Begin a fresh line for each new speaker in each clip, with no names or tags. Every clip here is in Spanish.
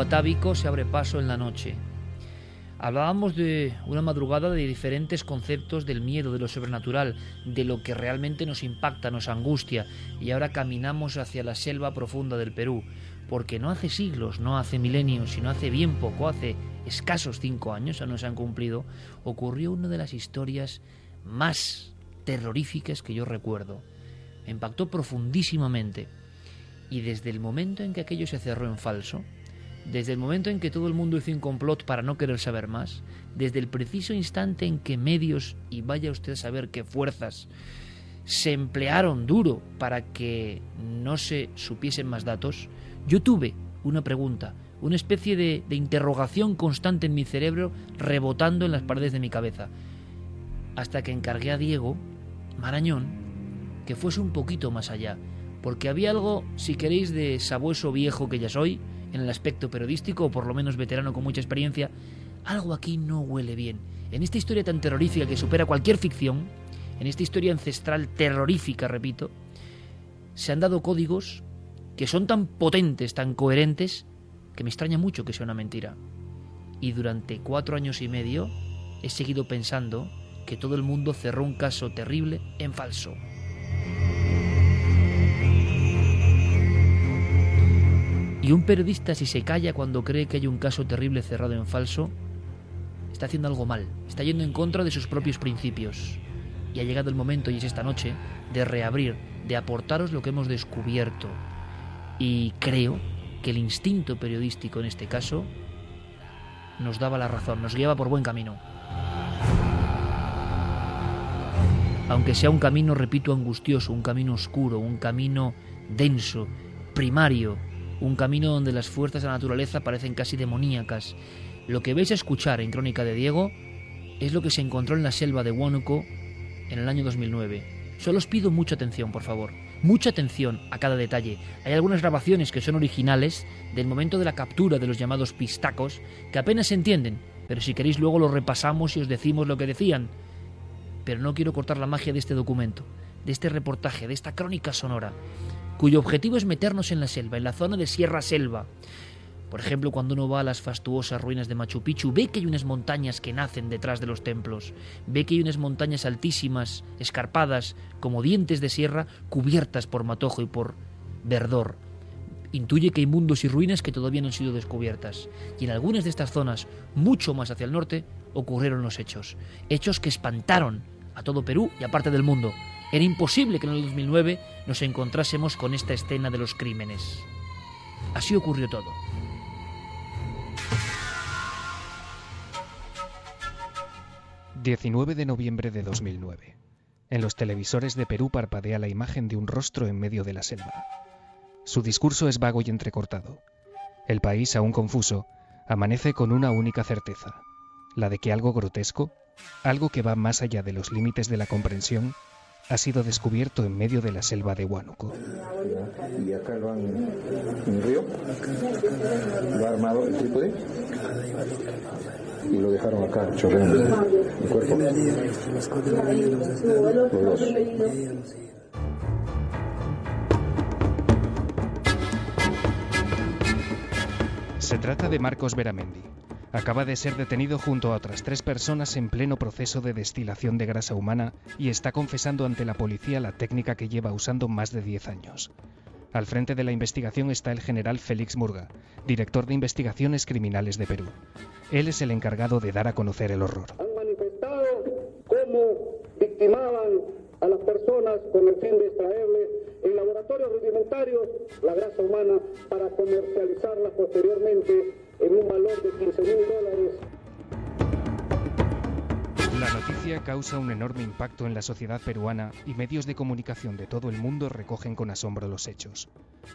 Atávico se abre paso en la noche. Hablábamos de una madrugada de diferentes conceptos del miedo, de lo sobrenatural, de lo que realmente nos impacta, nos angustia, y ahora caminamos hacia la selva profunda del Perú, porque no hace siglos, no hace milenios, sino hace bien poco, hace escasos cinco años, ya no se han cumplido, ocurrió una de las historias más terroríficas que yo recuerdo. Me impactó profundísimamente, y desde el momento en que aquello se cerró en falso, desde el momento en que todo el mundo hizo un complot para no querer saber más, desde el preciso instante en que medios, y vaya usted a saber qué fuerzas, se emplearon duro para que no se supiesen más datos, yo tuve una pregunta, una especie de, de interrogación constante en mi cerebro rebotando en las paredes de mi cabeza, hasta que encargué a Diego Marañón que fuese un poquito más allá, porque había algo, si queréis, de sabueso viejo que ya soy, en el aspecto periodístico, o por lo menos veterano con mucha experiencia, algo aquí no huele bien. En esta historia tan terrorífica que supera cualquier ficción, en esta historia ancestral terrorífica, repito, se han dado códigos que son tan potentes, tan coherentes, que me extraña mucho que sea una mentira. Y durante cuatro años y medio he seguido pensando que todo el mundo cerró un caso terrible en falso. Y un periodista si se calla cuando cree que hay un caso terrible cerrado en falso, está haciendo algo mal, está yendo en contra de sus propios principios. Y ha llegado el momento, y es esta noche, de reabrir, de aportaros lo que hemos descubierto. Y creo que el instinto periodístico en este caso nos daba la razón, nos guiaba por buen camino. Aunque sea un camino, repito, angustioso, un camino oscuro, un camino denso, primario, un camino donde las fuerzas de la naturaleza parecen casi demoníacas. Lo que vais a escuchar en Crónica de Diego es lo que se encontró en la selva de Huánuco en el año 2009. Solo os pido mucha atención, por favor. Mucha atención a cada detalle. Hay algunas grabaciones que son originales del momento de la captura de los llamados pistacos que apenas se entienden, pero si queréis luego lo repasamos y os decimos lo que decían. Pero no quiero cortar la magia de este documento, de este reportaje, de esta crónica sonora cuyo objetivo es meternos en la selva, en la zona de Sierra Selva. Por ejemplo, cuando uno va a las fastuosas ruinas de Machu Picchu, ve que hay unas montañas que nacen detrás de los templos, ve que hay unas montañas altísimas, escarpadas, como dientes de sierra, cubiertas por matojo y por verdor. Intuye que hay mundos y ruinas que todavía no han sido descubiertas. Y en algunas de estas zonas, mucho más hacia el norte, ocurrieron los hechos. Hechos que espantaron a todo Perú y a parte del mundo. Era imposible que en el 2009 nos encontrásemos con esta escena de los crímenes. Así ocurrió todo.
...19 de noviembre de 2009... En los televisores de Perú parpadea la imagen de un rostro en medio de la selva. Su discurso es vago y entrecortado. El país, aún confuso, amanece con una única certeza, la de que algo grotesco, algo que va más allá de los límites de la comprensión, ha sido descubierto en medio de la selva de Huánuco.
Y acá lo han en el río, lo ha armado el trípode y lo dejaron acá chorreando el cuerpo. Los dos.
Se trata de Marcos Veramendi, acaba de ser detenido junto a otras tres personas en pleno proceso de destilación de grasa humana y está confesando ante la policía la técnica que lleva usando más de 10 años. Al frente de la investigación está el general Félix Murga, director de investigaciones criminales de Perú. Él es el encargado de dar a conocer el horror.
Han manifestado cómo victimaban a las personas con el fin de extraerle en laboratorios rudimentarios la grasa humana para comercializarla posteriormente en un valor de 15 mil dólares.
La noticia causa un enorme impacto en la sociedad peruana y medios de comunicación de todo el mundo recogen con asombro los hechos.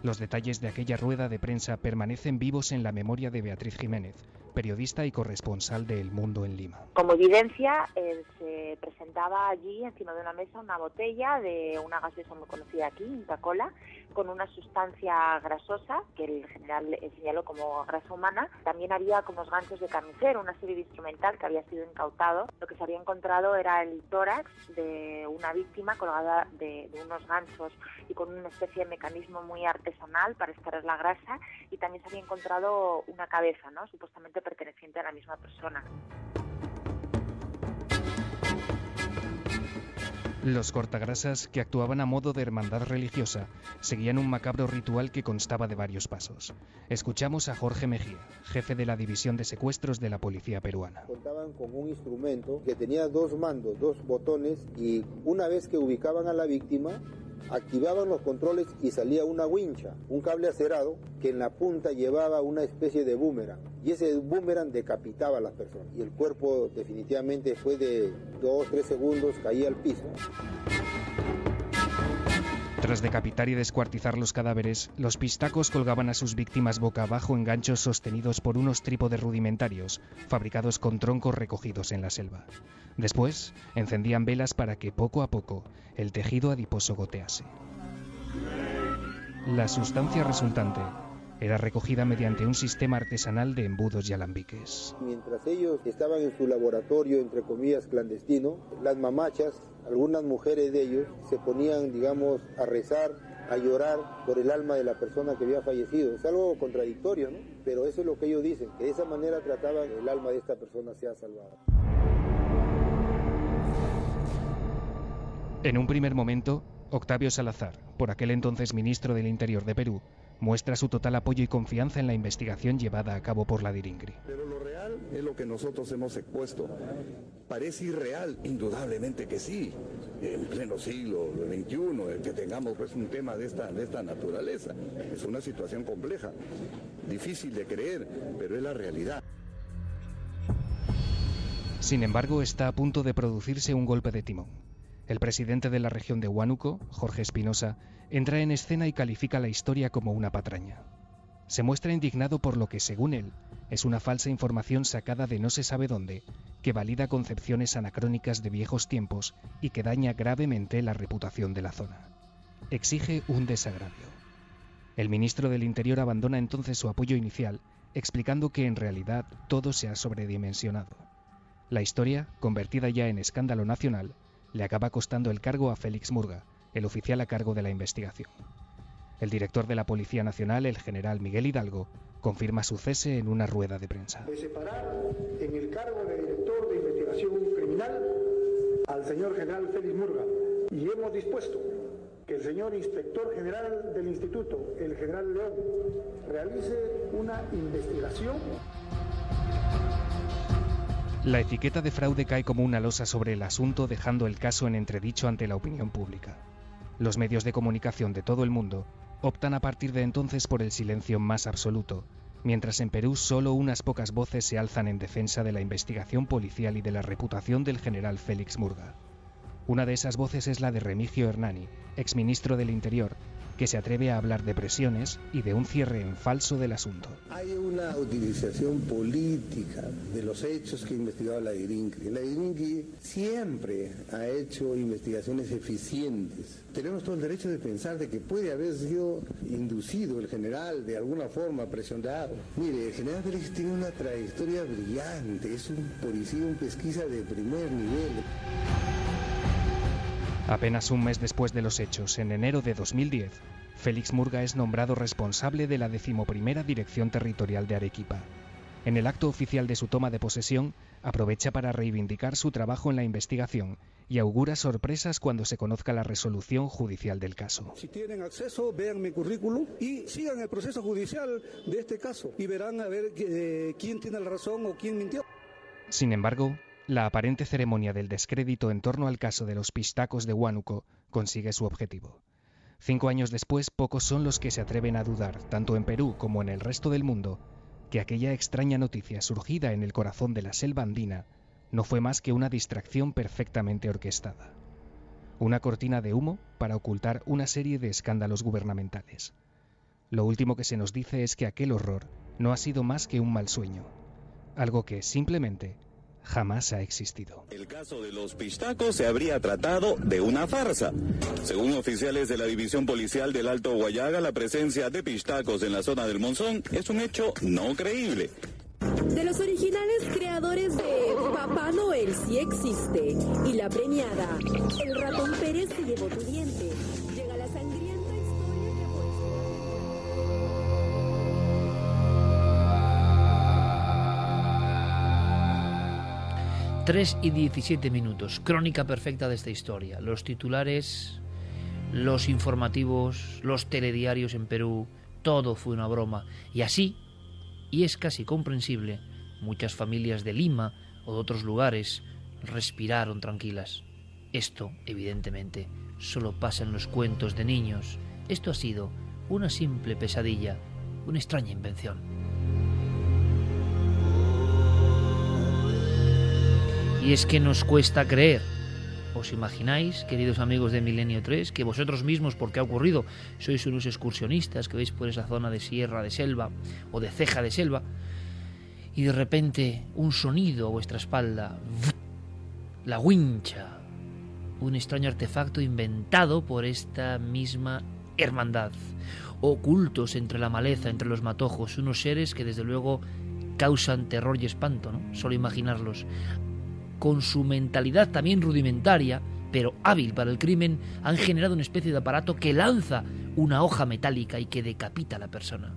Los detalles de aquella rueda de prensa permanecen vivos en la memoria de Beatriz Jiménez, periodista y corresponsal de El Mundo en Lima.
Como evidencia, eh, se presentaba allí encima de una mesa una botella de una gaseosa muy conocida aquí, Intacola, con una sustancia grasosa que el general señaló como grasa humana. También había como ganchos de carnicero, una serie de instrumental que había sido incautado. Lo que se había encontrado era el tórax de una víctima colgada de, de unos ganchos y con una especie de mecanismo muy artesanal para extraer la grasa y también se había encontrado una cabeza, ¿no? supuestamente perteneciente a la misma persona.
Los cortagrasas, que actuaban a modo de hermandad religiosa, seguían un macabro ritual que constaba de varios pasos. Escuchamos a Jorge Mejía, jefe de la División de Secuestros de la Policía Peruana.
Contaban con un instrumento que tenía dos mandos, dos botones, y una vez que ubicaban a la víctima, activaban los controles y salía una wincha, un cable acerado que en la punta llevaba una especie de boomerang. Y ese boomerang decapitaba a las personas. Y el cuerpo definitivamente después de dos, tres segundos caía al piso.
Tras decapitar y descuartizar los cadáveres, los pistacos colgaban a sus víctimas boca abajo en ganchos sostenidos por unos trípodes rudimentarios, fabricados con troncos recogidos en la selva. Después, encendían velas para que poco a poco el tejido adiposo gotease. La sustancia resultante era recogida mediante un sistema artesanal de embudos y alambiques.
Mientras ellos estaban en su laboratorio, entre comillas, clandestino, las mamachas, algunas mujeres de ellos, se ponían, digamos, a rezar, a llorar por el alma de la persona que había fallecido. Es algo contradictorio, ¿no? Pero eso es lo que ellos dicen, que de esa manera trataban que el alma de esta persona sea salvada.
En un primer momento, Octavio Salazar, por aquel entonces ministro del Interior de Perú, muestra su total apoyo y confianza en la investigación llevada a cabo por la Diringri.
Pero lo real es lo que nosotros hemos expuesto. Parece irreal, indudablemente que sí, en pleno siglo XXI, el que tengamos pues, un tema de esta, de esta naturaleza. Es una situación compleja, difícil de creer, pero es la realidad.
Sin embargo, está a punto de producirse un golpe de timón. El presidente de la región de Huánuco, Jorge Espinosa, entra en escena y califica la historia como una patraña. Se muestra indignado por lo que, según él, es una falsa información sacada de no se sabe dónde, que valida concepciones anacrónicas de viejos tiempos y que daña gravemente la reputación de la zona. Exige un desagravio. El ministro del Interior abandona entonces su apoyo inicial, explicando que en realidad todo se ha sobredimensionado. La historia, convertida ya en escándalo nacional, le acaba costando el cargo a Félix Murga, el oficial a cargo de la investigación. El director de la Policía Nacional, el general Miguel Hidalgo, confirma su cese en una rueda de prensa.
De separar en el cargo de director de investigación criminal al señor general Félix Murga y hemos dispuesto que el señor inspector general del instituto, el general León, realice una investigación
la etiqueta de fraude cae como una losa sobre el asunto, dejando el caso en entredicho ante la opinión pública. Los medios de comunicación de todo el mundo optan a partir de entonces por el silencio más absoluto, mientras en Perú solo unas pocas voces se alzan en defensa de la investigación policial y de la reputación del general Félix Murga. Una de esas voces es la de Remigio Hernani, exministro del Interior, que se atreve a hablar de presiones y de un cierre en falso del asunto.
Hay una utilización política de los hechos que ha investigado la DIRINCRI. La DIRINCRI siempre ha hecho investigaciones eficientes. Tenemos todo el derecho de pensar de que puede haber sido inducido el general de alguna forma presionado. Mire, el general Félix tiene una trayectoria brillante, es un policía, un pesquisa de primer nivel.
Apenas un mes después de los hechos, en enero de 2010, Félix Murga es nombrado responsable de la decimoprimera Dirección Territorial de Arequipa. En el acto oficial de su toma de posesión, aprovecha para reivindicar su trabajo en la investigación y augura sorpresas cuando se conozca la resolución judicial del caso.
Si tienen acceso, vean mi currículum y sigan el proceso judicial de este caso y verán a ver eh, quién tiene la razón o quién mintió.
Sin embargo, la aparente ceremonia del descrédito en torno al caso de los pistacos de Huánuco consigue su objetivo. Cinco años después, pocos son los que se atreven a dudar, tanto en Perú como en el resto del mundo, que aquella extraña noticia surgida en el corazón de la selva andina no fue más que una distracción perfectamente orquestada. Una cortina de humo para ocultar una serie de escándalos gubernamentales. Lo último que se nos dice es que aquel horror no ha sido más que un mal sueño, algo que simplemente jamás ha existido.
El caso de los pistacos se habría tratado de una farsa. Según oficiales de la División Policial del Alto Guayaga, la presencia de pistacos en la zona del Monzón es un hecho no creíble.
De los originales creadores de Papá Noel sí existe y la premiada El ratón Pérez se llevó tu diente.
3 y 17 minutos. Crónica perfecta de esta historia. Los titulares, los informativos, los telediarios en Perú, todo fue una broma. Y así, y es casi comprensible, muchas familias de Lima o de otros lugares respiraron tranquilas. Esto, evidentemente, solo pasa en los cuentos de niños. Esto ha sido una simple pesadilla, una extraña invención. Y es que nos cuesta creer. ¿Os imagináis, queridos amigos de Milenio 3, que vosotros mismos, porque ha ocurrido, sois unos excursionistas que vais por esa zona de sierra de selva o de ceja de selva, y de repente un sonido a vuestra espalda, la wincha, un extraño artefacto inventado por esta misma hermandad, ocultos entre la maleza, entre los matojos, unos seres que desde luego causan terror y espanto, ¿no? Solo imaginarlos con su mentalidad también rudimentaria, pero hábil para el crimen, han generado una especie de aparato que lanza una hoja metálica y que decapita a la persona.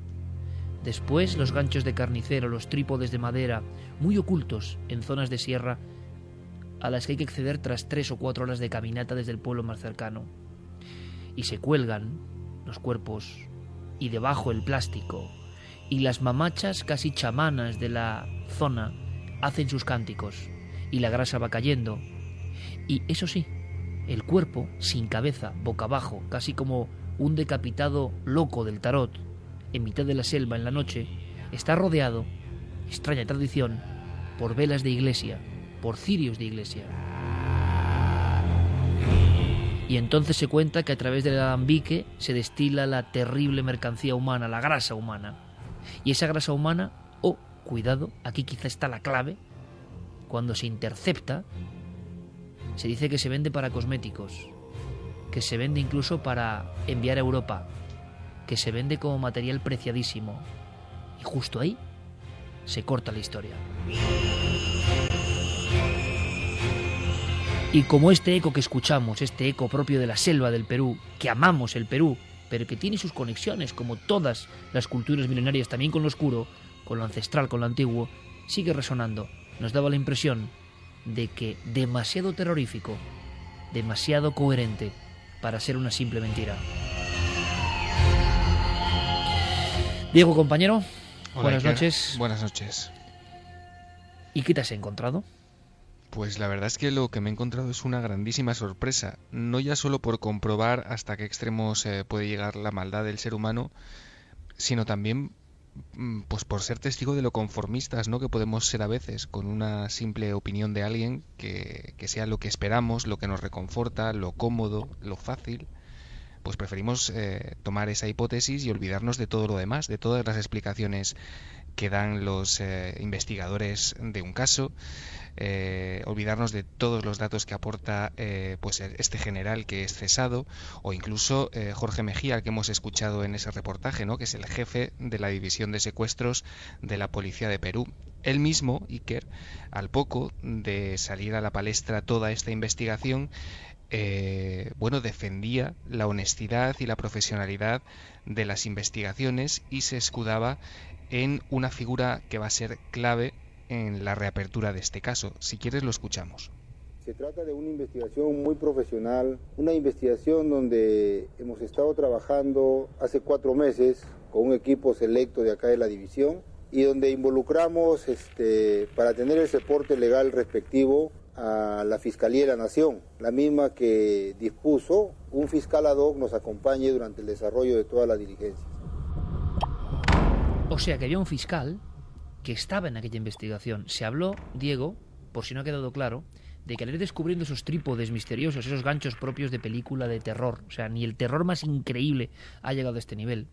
Después los ganchos de carnicero, los trípodes de madera, muy ocultos en zonas de sierra, a las que hay que acceder tras tres o cuatro horas de caminata desde el pueblo más cercano. Y se cuelgan los cuerpos, y debajo el plástico, y las mamachas casi chamanas de la zona hacen sus cánticos y la grasa va cayendo. Y eso sí, el cuerpo, sin cabeza, boca abajo, casi como un decapitado loco del tarot, en mitad de la selva en la noche, está rodeado, extraña tradición, por velas de iglesia, por cirios de iglesia. Y entonces se cuenta que a través del alambique se destila la terrible mercancía humana, la grasa humana. Y esa grasa humana, oh, cuidado, aquí quizá está la clave, cuando se intercepta, se dice que se vende para cosméticos, que se vende incluso para enviar a Europa, que se vende como material preciadísimo. Y justo ahí se corta la historia. Y como este eco que escuchamos, este eco propio de la selva del Perú, que amamos el Perú, pero que tiene sus conexiones, como todas las culturas milenarias, también con lo oscuro, con lo ancestral, con lo antiguo, sigue resonando nos daba la impresión de que demasiado terrorífico, demasiado coherente para ser una simple mentira. Diego, compañero,
Hola,
buenas
Iker.
noches.
Buenas noches.
¿Y qué te has encontrado?
Pues la verdad es que lo que me he encontrado es una grandísima sorpresa, no ya solo por comprobar hasta qué extremos eh, puede llegar la maldad del ser humano, sino también pues por ser testigo de lo conformistas ¿no? que podemos ser a veces con una simple opinión de alguien que, que sea lo que esperamos, lo que nos reconforta, lo cómodo, lo fácil, pues preferimos eh, tomar esa hipótesis y olvidarnos de todo lo demás, de todas las explicaciones que dan los eh, investigadores de un caso, eh, olvidarnos de todos los datos que aporta eh, pues este general que es cesado o incluso Jorge Mejía que hemos escuchado en ese reportaje no que es el jefe de la división de secuestros de la policía de Perú. Él mismo Iker al poco de salir a la palestra toda esta investigación bueno, defendía la honestidad y la profesionalidad de las investigaciones y se escudaba en una figura que va a ser clave en la reapertura de este caso. Si quieres lo escuchamos.
Se trata de una investigación muy profesional, una investigación donde hemos estado trabajando hace cuatro meses con un equipo selecto de acá de la división y donde involucramos este, para tener el soporte legal respectivo a la Fiscalía de la Nación, la misma que dispuso un fiscal ad hoc nos acompañe durante el desarrollo de todas las diligencias.
O sea que había un fiscal que estaba en aquella investigación. Se habló, Diego, por si no ha quedado claro, de que al ir descubriendo esos trípodes misteriosos, esos ganchos propios de película de terror, o sea, ni el terror más increíble ha llegado a este nivel,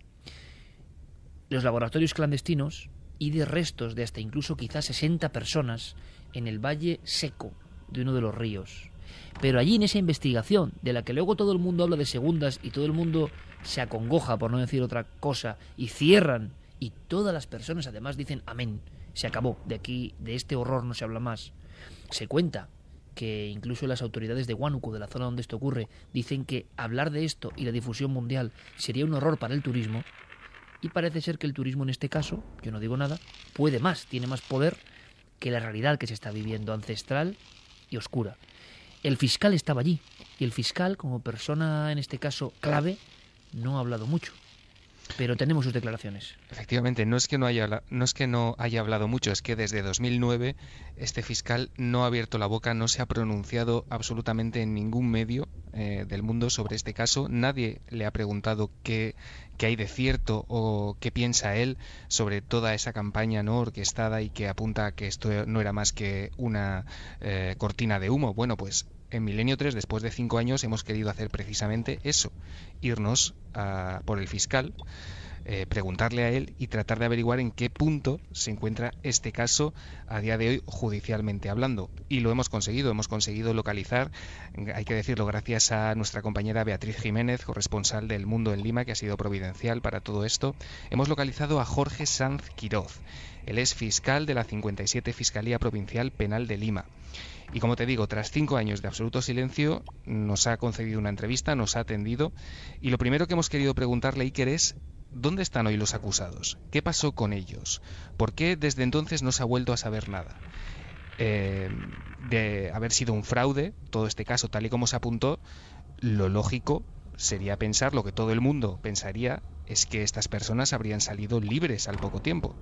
los laboratorios clandestinos y de restos de hasta incluso quizás 60 personas en el valle seco de uno de los ríos. Pero allí en esa investigación, de la que luego todo el mundo habla de segundas y todo el mundo se acongoja, por no decir otra cosa, y cierran, y todas las personas además dicen amén, se acabó, de aquí, de este horror no se habla más. Se cuenta que incluso las autoridades de Huánuco, de la zona donde esto ocurre, dicen que hablar de esto y la difusión mundial sería un horror para el turismo, y parece ser que el turismo en este caso, yo no digo nada, puede más, tiene más poder que la realidad que se está viviendo, ancestral y oscura. El fiscal estaba allí, y el fiscal, como persona en este caso clave, no ha hablado mucho pero tenemos sus declaraciones.
Efectivamente, no es que no haya no es que no haya hablado mucho, es que desde 2009 este fiscal no ha abierto la boca, no se ha pronunciado absolutamente en ningún medio eh, del mundo sobre este caso. Nadie le ha preguntado qué, qué, hay de cierto o qué piensa él sobre toda esa campaña no orquestada y que apunta a que esto no era más que una eh, cortina de humo. Bueno, pues en Milenio 3, después de cinco años, hemos querido hacer precisamente eso, irnos a, por el fiscal, eh, preguntarle a él y tratar de averiguar en qué punto se encuentra este caso a día de hoy judicialmente hablando. Y lo hemos conseguido, hemos conseguido localizar, hay que decirlo, gracias a nuestra compañera Beatriz Jiménez, corresponsal del Mundo en Lima, que ha sido providencial para todo esto, hemos localizado a Jorge Sanz Quiroz. Él es fiscal de la 57 Fiscalía Provincial Penal de Lima. Y como te digo, tras cinco años de absoluto silencio, nos ha concedido una entrevista, nos ha atendido. Y lo primero que hemos querido preguntarle, Iker, es ¿dónde están hoy los acusados? ¿Qué pasó con ellos? ¿Por qué desde entonces no se ha vuelto a saber nada? Eh, de haber sido un fraude, todo este caso, tal y como se apuntó, lo lógico sería pensar, lo que todo el mundo pensaría, es que estas personas habrían salido libres al poco tiempo.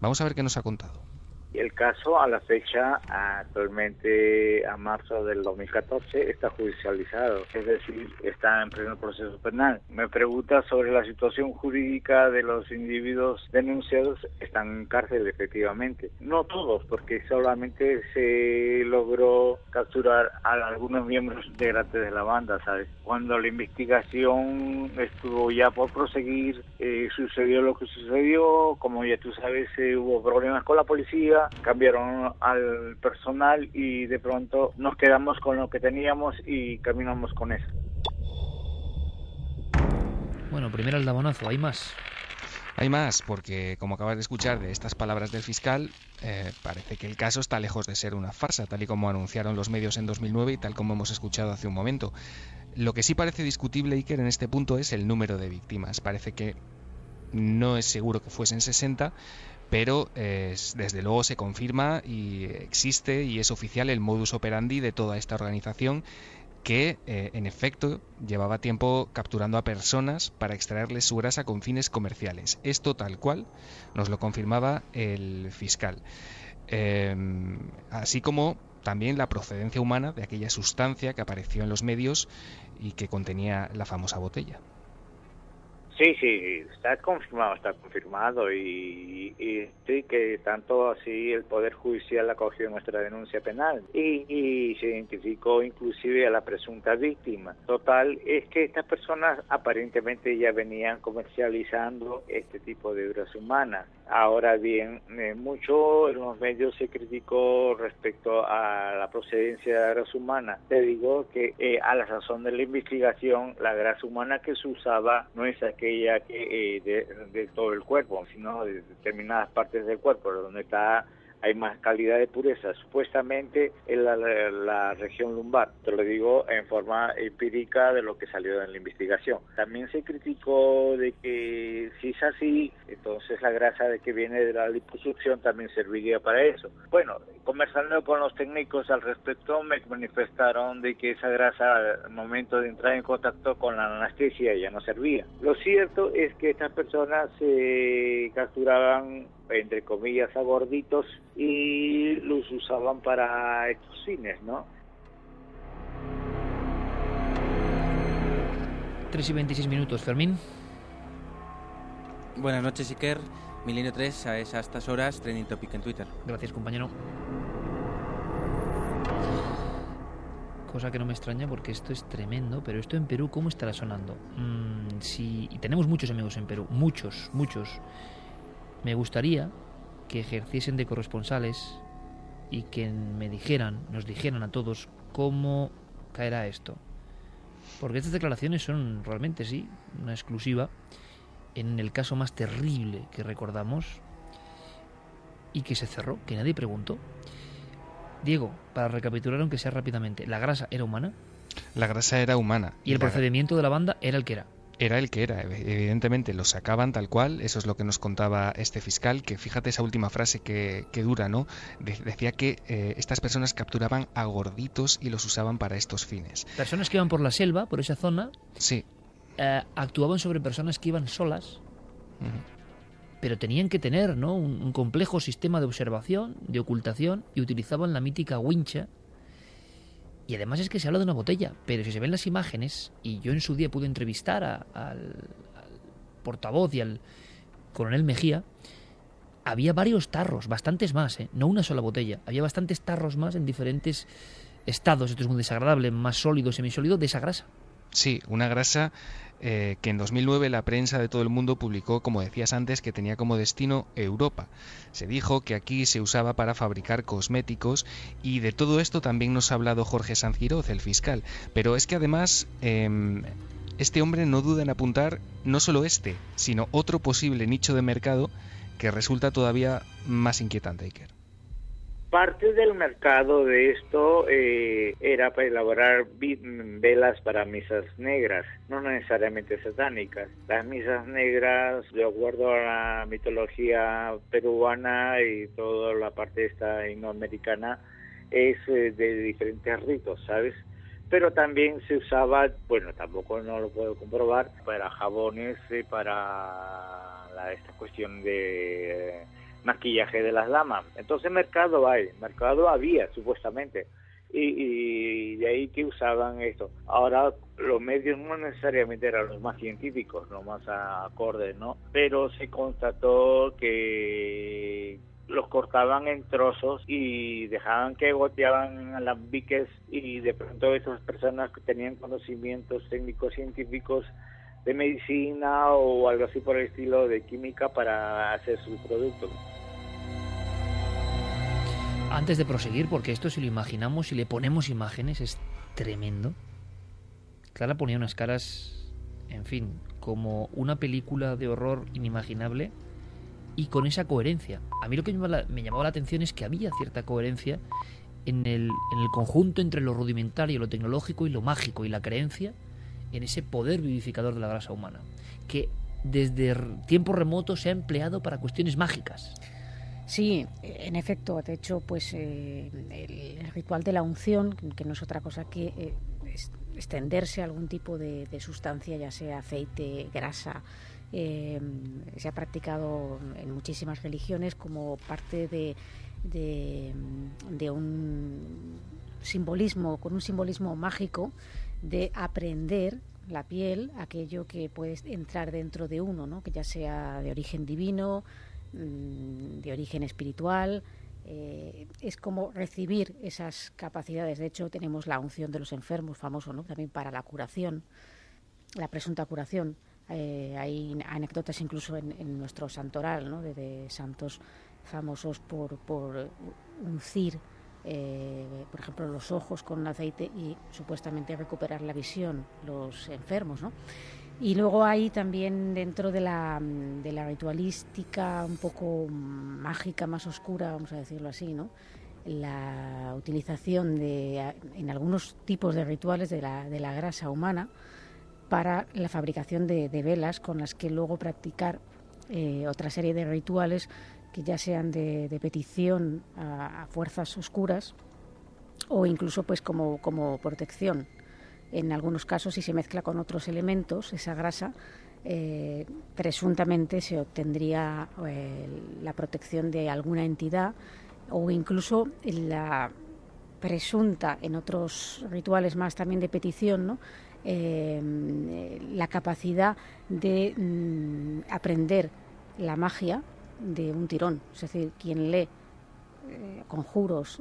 Vamos a ver qué nos ha contado.
El caso a la fecha, actualmente a marzo del 2014, está judicializado, es decir, está en pleno proceso penal. Me pregunta sobre la situación jurídica de los individuos denunciados, están en cárcel efectivamente. No todos, porque solamente se logró capturar a algunos miembros integrantes de la banda, ¿sabes? Cuando la investigación estuvo ya por proseguir, eh, sucedió lo que sucedió, como ya tú sabes, eh, hubo problemas con la policía, cambiaron al personal y de pronto nos quedamos con lo que teníamos y caminamos con eso.
Bueno, primero el dabonazo, hay más.
Hay más, porque como acabas de escuchar de estas palabras del fiscal, eh, parece que el caso está lejos de ser una farsa, tal y como anunciaron los medios en 2009 y tal como hemos escuchado hace un momento. Lo que sí parece discutible, Iker, en este punto es el número de víctimas. Parece que no es seguro que fuesen 60, pero desde luego se confirma y existe y es oficial el modus operandi de toda esta organización que eh, en efecto llevaba tiempo capturando a personas para extraerles su grasa con fines comerciales. Esto tal cual nos lo confirmaba el fiscal. Em, así como también la procedencia humana de aquella sustancia que apareció en los medios y que contenía la famosa botella.
Sí, sí, está confirmado, está confirmado y, sí que tanto así el Poder Judicial acogió nuestra denuncia penal y, se identificó inclusive a la presunta víctima. Total, es que estas personas aparentemente ya venían comercializando este tipo de obras humanas. Ahora bien, eh, mucho en los medios se criticó respecto a la procedencia de grasa humana. Te digo que eh, a la sazón de la investigación, la grasa humana que se usaba no es aquella que eh, de, todo el cuerpo, sino de determinadas partes del cuerpo, donde está hay más calidad de pureza, supuestamente en la, región lumbar. Te lo digo en forma empírica de lo que salió en la investigación. También se criticó de que si es así, entonces la grasa de que viene de la liposucción también serviría para eso. Bueno, conversando con los técnicos al respecto, me manifestaron de que esa grasa al momento de entrar en contacto con la anestesia ya no servía. Lo cierto es que estas personas se capturaban entre comillas, a gorditos y los usaban para estos cines, ¿no?
3 y 26 minutos, Fermín.
Buenas noches, Iker. Milenio 3 es a estas horas, Trending Topic en Twitter.
Gracias, compañero. cosa que no me extraña porque esto es tremendo, pero esto en Perú, ¿cómo estará sonando? Mm, si, y tenemos muchos amigos en Perú, muchos, muchos. Me gustaría que ejerciesen de corresponsales y que me dijeran, nos dijeran a todos cómo caerá esto. Porque estas declaraciones son realmente, sí, una exclusiva en el caso más terrible que recordamos y que se cerró, que nadie preguntó. Diego, para recapitular aunque sea rápidamente, ¿la grasa era humana?
La grasa era humana.
¿Y el procedimiento de la banda era el que era?
Era el que era, evidentemente lo sacaban tal cual, eso es lo que nos contaba este fiscal, que fíjate esa última frase que, dura, ¿no? decía que eh, estas personas capturaban a gorditos y los usaban para estos fines.
Personas que iban por la selva, por esa zona,
sí.
Eh, actuaban sobre personas que iban solas, pero tenían que tener ¿no? un, complejo sistema de observación, de ocultación, y utilizaban la mítica wincha. Y además es que se habla de una botella, pero si se ven las imágenes, y yo en su día pude entrevistar al, portavoz y al coronel Mejía, había varios tarros, bastantes más, ¿eh? no una sola botella, había bastantes tarros más en diferentes estados, esto es muy desagradable, más sólido, semisólido, de esa grasa.
Sí, una grasa eh, que en 2009 la prensa de todo el mundo publicó, como decías antes, que tenía como destino Europa. Se dijo que aquí se usaba para fabricar cosméticos y de todo esto también nos ha hablado Jorge Sanziroz, el fiscal. Pero es que además em, este hombre no duda en apuntar no solo este, sino otro posible nicho de mercado que resulta todavía más inquietante.
Parte del mercado de esto eh, era para elaborar velas para misas negras, no necesariamente satánicas. Las misas negras, de acuerdo a la mitología peruana y toda la parte esta indoamericana, es eh, de diferentes ritos, ¿sabes? Pero también se usaba, bueno, tampoco no lo puedo comprobar, para jabones, eh, para la, esta cuestión de maquillaje de las damas. Entonces mercado hay, mercado había supuestamente. Y, de ahí que usaban esto. Ahora los medios no necesariamente eran los más científicos, los más acordes, ¿no? Pero se constató que los cortaban en trozos y dejaban que goteaban las biques y de pronto esas personas que tenían conocimientos técnicos científicos de medicina o algo así por el estilo de química para hacer sus productos.
Antes de proseguir, porque esto si lo imaginamos, y le ponemos imágenes, es tremendo. Clara ponía unas caras, en fin, como una película de horror inimaginable y con esa coherencia. A mí lo que me llamaba la atención es que había cierta coherencia en el, en el conjunto entre lo rudimentario, lo tecnológico y lo mágico y la creencia en ese poder vivificador de la grasa humana, que desde tiempos remotos se ha empleado para cuestiones mágicas.
Sí, en efecto. De hecho, pues eh, el, ritual de la unción, que no es otra cosa que eh, extenderse a algún tipo de, sustancia, ya sea aceite, grasa, eh, se ha practicado en muchísimas religiones como parte de, de, un simbolismo, con un simbolismo mágico de aprender la piel, aquello que puede entrar dentro de uno, ¿no? que ya sea de origen divino, Mm, de origen espiritual. Eh, es como recibir esas capacidades. De hecho, tenemos la unción de los enfermos, famoso ¿no? también para la curación, la presunta curación. Eh, hay anécdotas incluso en, nuestro santoral, ¿no? de, santos famosos por, por uncir, eh, por ejemplo, los ojos con aceite y supuestamente recuperar la visión, los enfermos. ¿no? Y luego hay también dentro de la, de la ritualística un poco mágica, más oscura, vamos a decirlo así, ¿no? la utilización de, en algunos tipos de rituales de la, de la grasa humana para la fabricación de, velas con las que luego practicar eh, otra serie de rituales que ya sean de, petición a, fuerzas oscuras o incluso pues como, como protección en algunos casos, si se mezcla con otros elementos, esa grasa, eh, presuntamente se obtendría eh, la protección de alguna entidad o incluso la presunta en otros rituales más también de petición, ¿no? Eh, la capacidad de mm, aprender la magia de un tirón, es decir, quien lee conjuros,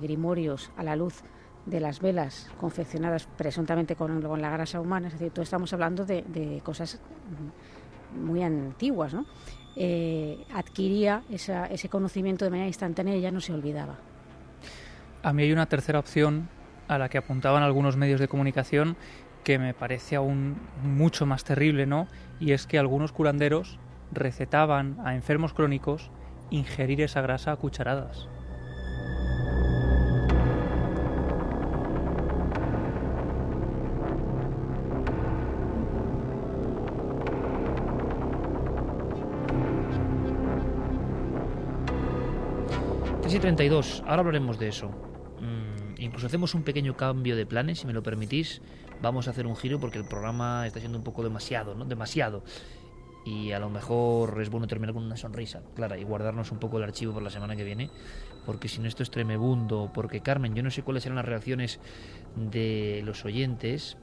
grimorios a la luz de las velas confeccionadas presuntamente con, la grasa humana, es decir, tú estamos hablando de, cosas muy antiguas, ¿no? Eh, adquiría ese conocimiento de manera instantánea y ya no se olvidaba.
A mí hay una tercera opción a la que apuntaban algunos medios de comunicación que me parece aún mucho más terrible, ¿no? Y es que algunos curanderos recetaban a enfermos crónicos ingerir esa grasa a cucharadas.
y 32, ahora hablaremos de eso. Mm, incluso hacemos un pequeño cambio de planes, si me lo permitís. Vamos a hacer un giro porque el programa está siendo un poco demasiado, ¿no? Demasiado y a lo mejor es bueno terminar con una sonrisa, clara, y guardarnos un poco el archivo por la semana que viene, porque si no esto es tremebundo, porque Carmen, yo no sé cuáles serán las reacciones de los oyentes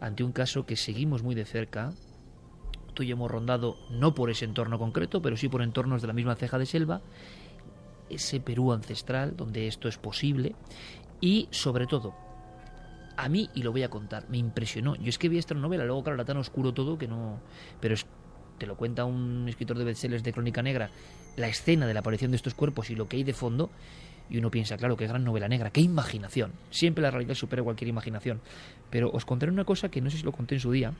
ante un caso que seguimos muy de cerca, tú y yo hemos rondado no por ese entorno concreto, pero sí por entornos de la misma ceja de selva, ese Perú ancestral donde esto es posible, y sobre todo, a mí, y lo voy a contar, me impresionó. Yo es que vi esta novela, luego claro, era tan oscuro todo que no... Pero es te lo cuenta un escritor de bestsellers de Crónica Negra, la escena de la aparición de estos cuerpos y lo que hay de fondo, y uno piensa, claro, qué gran novela negra, qué imaginación. Siempre la realidad supera cualquier imaginación. Pero os contaré una cosa que no sé si lo conté en su día,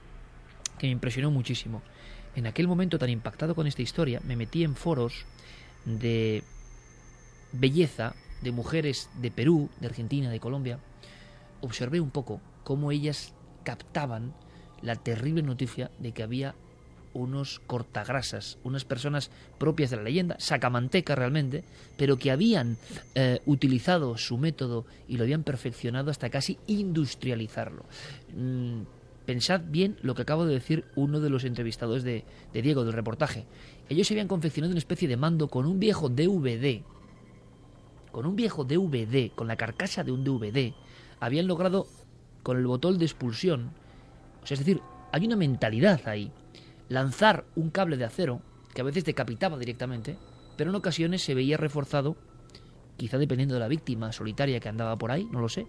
que me impresionó muchísimo. En aquel momento tan impactado con esta historia, me metí en foros de belleza, de mujeres de Perú, de Argentina, de Colombia. Observé un poco cómo ellas captaban la terrible noticia de que había unos cortagrasas, unas personas propias de la leyenda, sacamanteca realmente, pero que habían eh, utilizado su método y lo habían perfeccionado hasta casi industrializarlo. Mm, pensad bien lo que acabo de decir uno de los entrevistados de, de Diego del reportaje. Ellos se habían confeccionado una especie de mando con un viejo DVD, con un viejo DVD, con la carcasa de un DVD, habían logrado con el botón de expulsión, o sea, es decir, hay una mentalidad ahí lanzar un cable de acero, que a veces decapitaba directamente, pero en ocasiones se veía reforzado, quizá dependiendo de la víctima solitaria que andaba por ahí, no lo sé,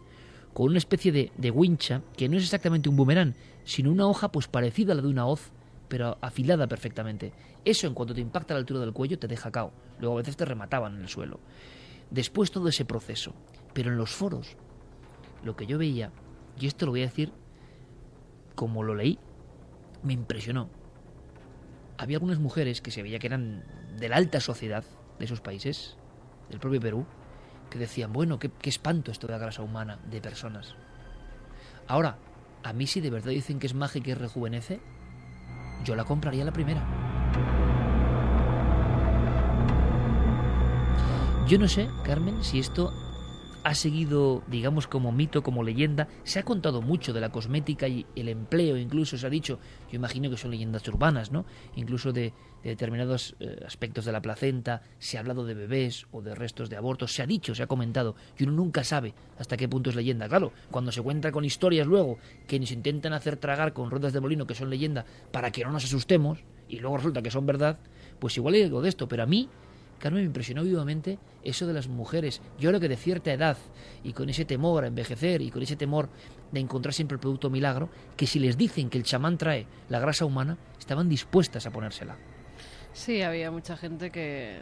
con una especie de, de wincha, que no es exactamente un boomerang, sino una hoja pues parecida a la de una hoz, pero afilada perfectamente. Eso en cuanto te impacta a la altura del cuello te deja cao. Luego a veces te remataban en el suelo. Después todo ese proceso. Pero en los foros, lo que yo veía, y esto lo voy a decir como lo leí, me impresionó había algunas mujeres que se veía que eran de la alta sociedad de esos países, del propio Perú, que decían, bueno, qué, espanto esto de la grasa humana de personas. Ahora, a mí si de verdad dicen que es mágica y rejuvenece, yo la compraría la primera. Yo no sé, Carmen, si esto ha seguido, digamos, como mito, como leyenda. Se ha contado mucho de la cosmética y el empleo, incluso se ha dicho, yo imagino que son leyendas urbanas, ¿no? Incluso de, determinados eh, aspectos de la placenta, se ha hablado de bebés o de restos de abortos, se ha dicho, se ha comentado, y uno nunca sabe hasta qué punto es leyenda. Claro, cuando se cuenta con historias luego que nos intentan hacer tragar con ruedas de molino que son leyenda para que no nos asustemos, y luego resulta que son verdad, pues igual hay algo de esto, pero a mí Carmen me impresionó vivamente eso de las mujeres. Yo creo que de cierta edad y con ese temor a envejecer y con ese temor de encontrar siempre el producto milagro, que si les dicen que el chamán trae la grasa humana, estaban dispuestas a ponérsela.
Sí, había mucha gente que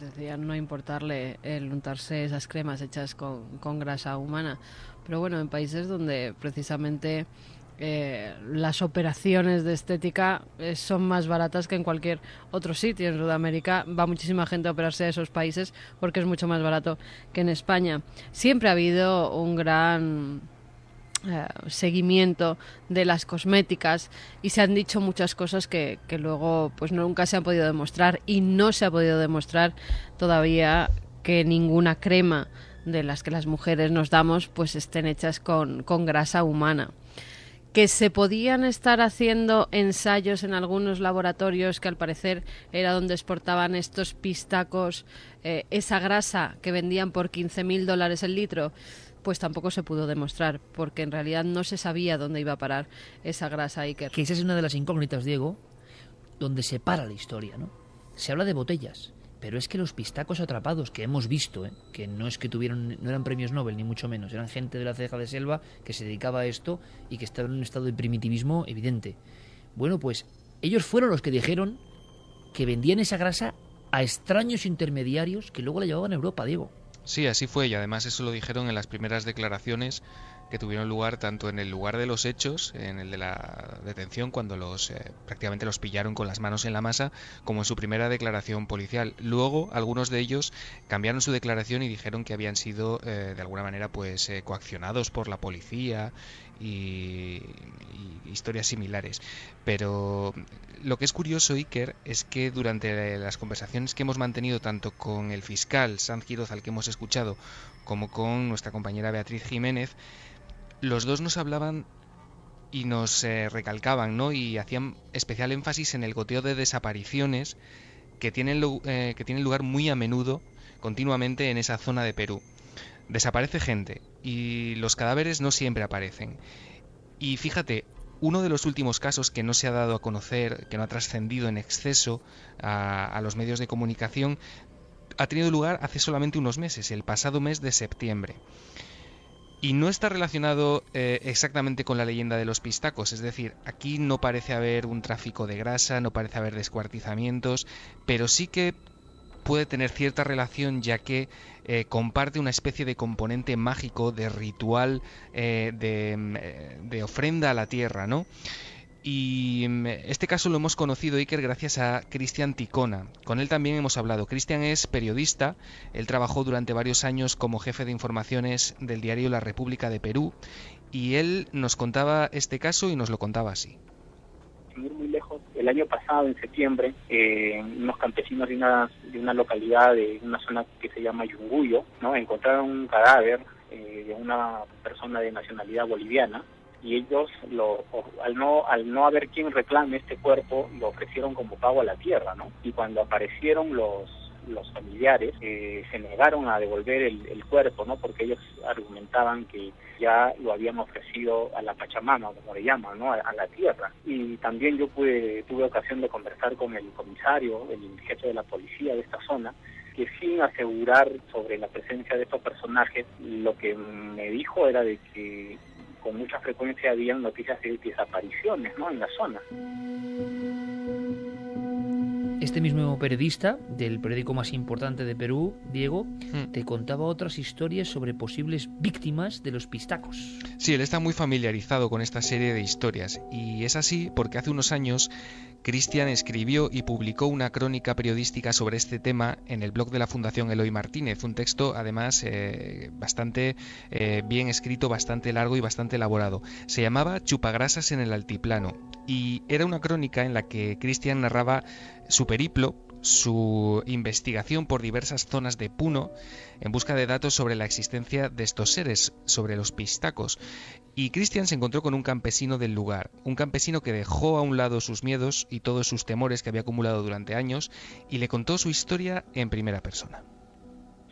decía no importarle el untarse esas cremas hechas con, con grasa humana. Pero bueno, en países donde precisamente eh, las operaciones de estética eh, son más baratas que en cualquier otro sitio. En Sudamérica va muchísima gente a operarse a esos países porque es mucho más barato que en España. Siempre ha habido un gran eh, seguimiento de las cosméticas y se han dicho muchas cosas que, que luego pues nunca se han podido demostrar y no se ha podido demostrar todavía que ninguna crema de las que las mujeres nos damos pues estén hechas con, con grasa humana que se podían estar haciendo ensayos en algunos laboratorios que al parecer era donde exportaban estos pistacos, eh, esa grasa que vendían por 15.000 dólares el litro, pues tampoco se pudo demostrar, porque en realidad no se sabía dónde iba a parar esa grasa Iker.
Que esa es una de las incógnitas, Diego, donde se para la historia, ¿no? Se habla de botellas, Pero es que los pistacos atrapados que hemos visto, ¿eh? que no es que tuvieron, no eran premios Nobel ni mucho menos, eran gente de la ceja de selva que se dedicaba a esto y que estaba en un estado de primitivismo evidente. Bueno, pues ellos fueron los que dijeron que vendían esa grasa a extraños intermediarios que luego la llevaban a Europa, Diego.
Sí, así fue y además eso lo dijeron en las primeras declaraciones que tuvieron lugar tanto en el lugar de los hechos, en el de la detención, cuando los eh, prácticamente los pillaron con las manos en la masa, como en su primera declaración policial. Luego, algunos de ellos cambiaron su declaración y dijeron que habían sido eh, de alguna manera pues eh, coaccionados por la policía y, y, historias similares. Pero lo que es curioso, Iker, es que durante las conversaciones que hemos mantenido tanto con el fiscal Sanz Quiroz, al que hemos escuchado, como con nuestra compañera Beatriz Jiménez, los dos nos hablaban y nos eh, recalcaban, ¿no? Y hacían especial énfasis en el goteo de desapariciones que tienen, eh, que lugar muy a menudo, continuamente en esa zona de Perú. Desaparece gente y los cadáveres no siempre aparecen. Y fíjate, uno de los últimos casos que no se ha dado a conocer, que no ha trascendido en exceso a los medios de comunicación, ha tenido lugar hace solamente unos meses, el pasado mes de septiembre y no está relacionado eh, exactamente con la leyenda de los pistacos, es decir, aquí no parece haber un tráfico de grasa, no parece haber descuartizamientos, pero sí que puede tener cierta relación ya que eh, comparte una especie de componente mágico, de ritual, eh, de, de, ofrenda a la tierra, ¿no? Y mm, este caso lo hemos conocido, Iker, gracias a Cristian Ticona. Con él también hemos hablado. Cristian es periodista, él trabajó durante varios años como jefe de informaciones del diario La República de Perú y él nos contaba este caso y nos lo contaba así.
Muy lejos, el año pasado, en septiembre, eh, unos campesinos de una, de una localidad, de una zona que se llama Yunguyo, ¿no? encontraron un cadáver eh, de una persona de nacionalidad boliviana y ellos lo, al no al no haber quien reclame este cuerpo lo ofrecieron como pago a la tierra no y cuando aparecieron los los familiares eh, se negaron a devolver el, el, cuerpo no porque ellos argumentaban que ya lo habían ofrecido a la Pachamama como le llaman no a, a la tierra. Y también yo pude tuve ocasión de conversar con el comisario el jefe de la policía de esta zona que sin asegurar sobre la presencia de estos personajes, lo que me dijo era de que con mucha frecuencia habían noticias de desapariciones ¿no? en la zona.
Este mismo periodista del periódico más importante de Perú, Diego, hmm. te contaba otras historias sobre posibles víctimas de los pistacos.
Sí, él está muy familiarizado con esta serie de historias y es así porque hace unos años Cristian escribió y publicó una crónica periodística sobre este tema en el blog de la Fundación Eloy Martínez, un texto además eh, bastante eh, bien escrito, bastante largo y bastante elaborado. Se llamaba Chupagrasas en el Altiplano y era una crónica en la que Cristian narraba su periplo su investigación por diversas zonas de Puno en busca de datos sobre la existencia de estos seres, sobre los pistacos. Y Christian se encontró con un campesino del lugar, un campesino que dejó a un lado sus miedos y todos sus temores que había acumulado durante años y le contó su historia en primera persona